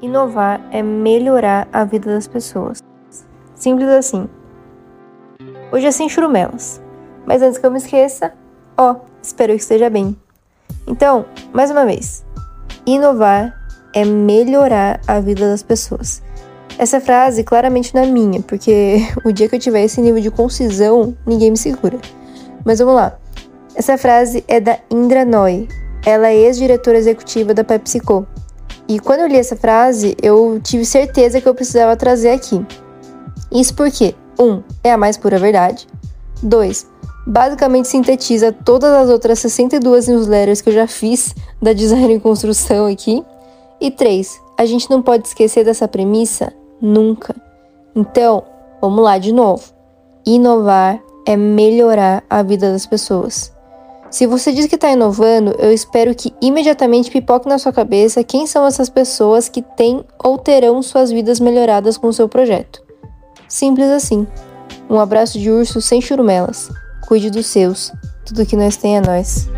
Inovar é melhorar a vida das pessoas. Simples assim. Hoje é sem churumelas. Mas antes que eu me esqueça, ó, espero que esteja bem. Então, mais uma vez, inovar é melhorar a vida das pessoas. Essa frase claramente não é minha, porque o dia que eu tiver esse nível de concisão, ninguém me segura. Mas vamos lá. Essa frase é da Indra Noy. Ela é ex-diretora executiva da PepsiCo. E quando eu li essa frase, eu tive certeza que eu precisava trazer aqui. Isso porque, um, é a mais pura verdade. Dois, basicamente sintetiza todas as outras 62 newsletters que eu já fiz da design e construção aqui. E três, a gente não pode esquecer dessa premissa nunca. Então, vamos lá de novo. Inovar é melhorar a vida das pessoas. Se você diz que está inovando, eu espero que imediatamente pipoque na sua cabeça quem são essas pessoas que têm ou terão suas vidas melhoradas com o seu projeto. Simples assim. Um abraço de urso sem churumelas. Cuide dos seus. Tudo que nós tem é nós.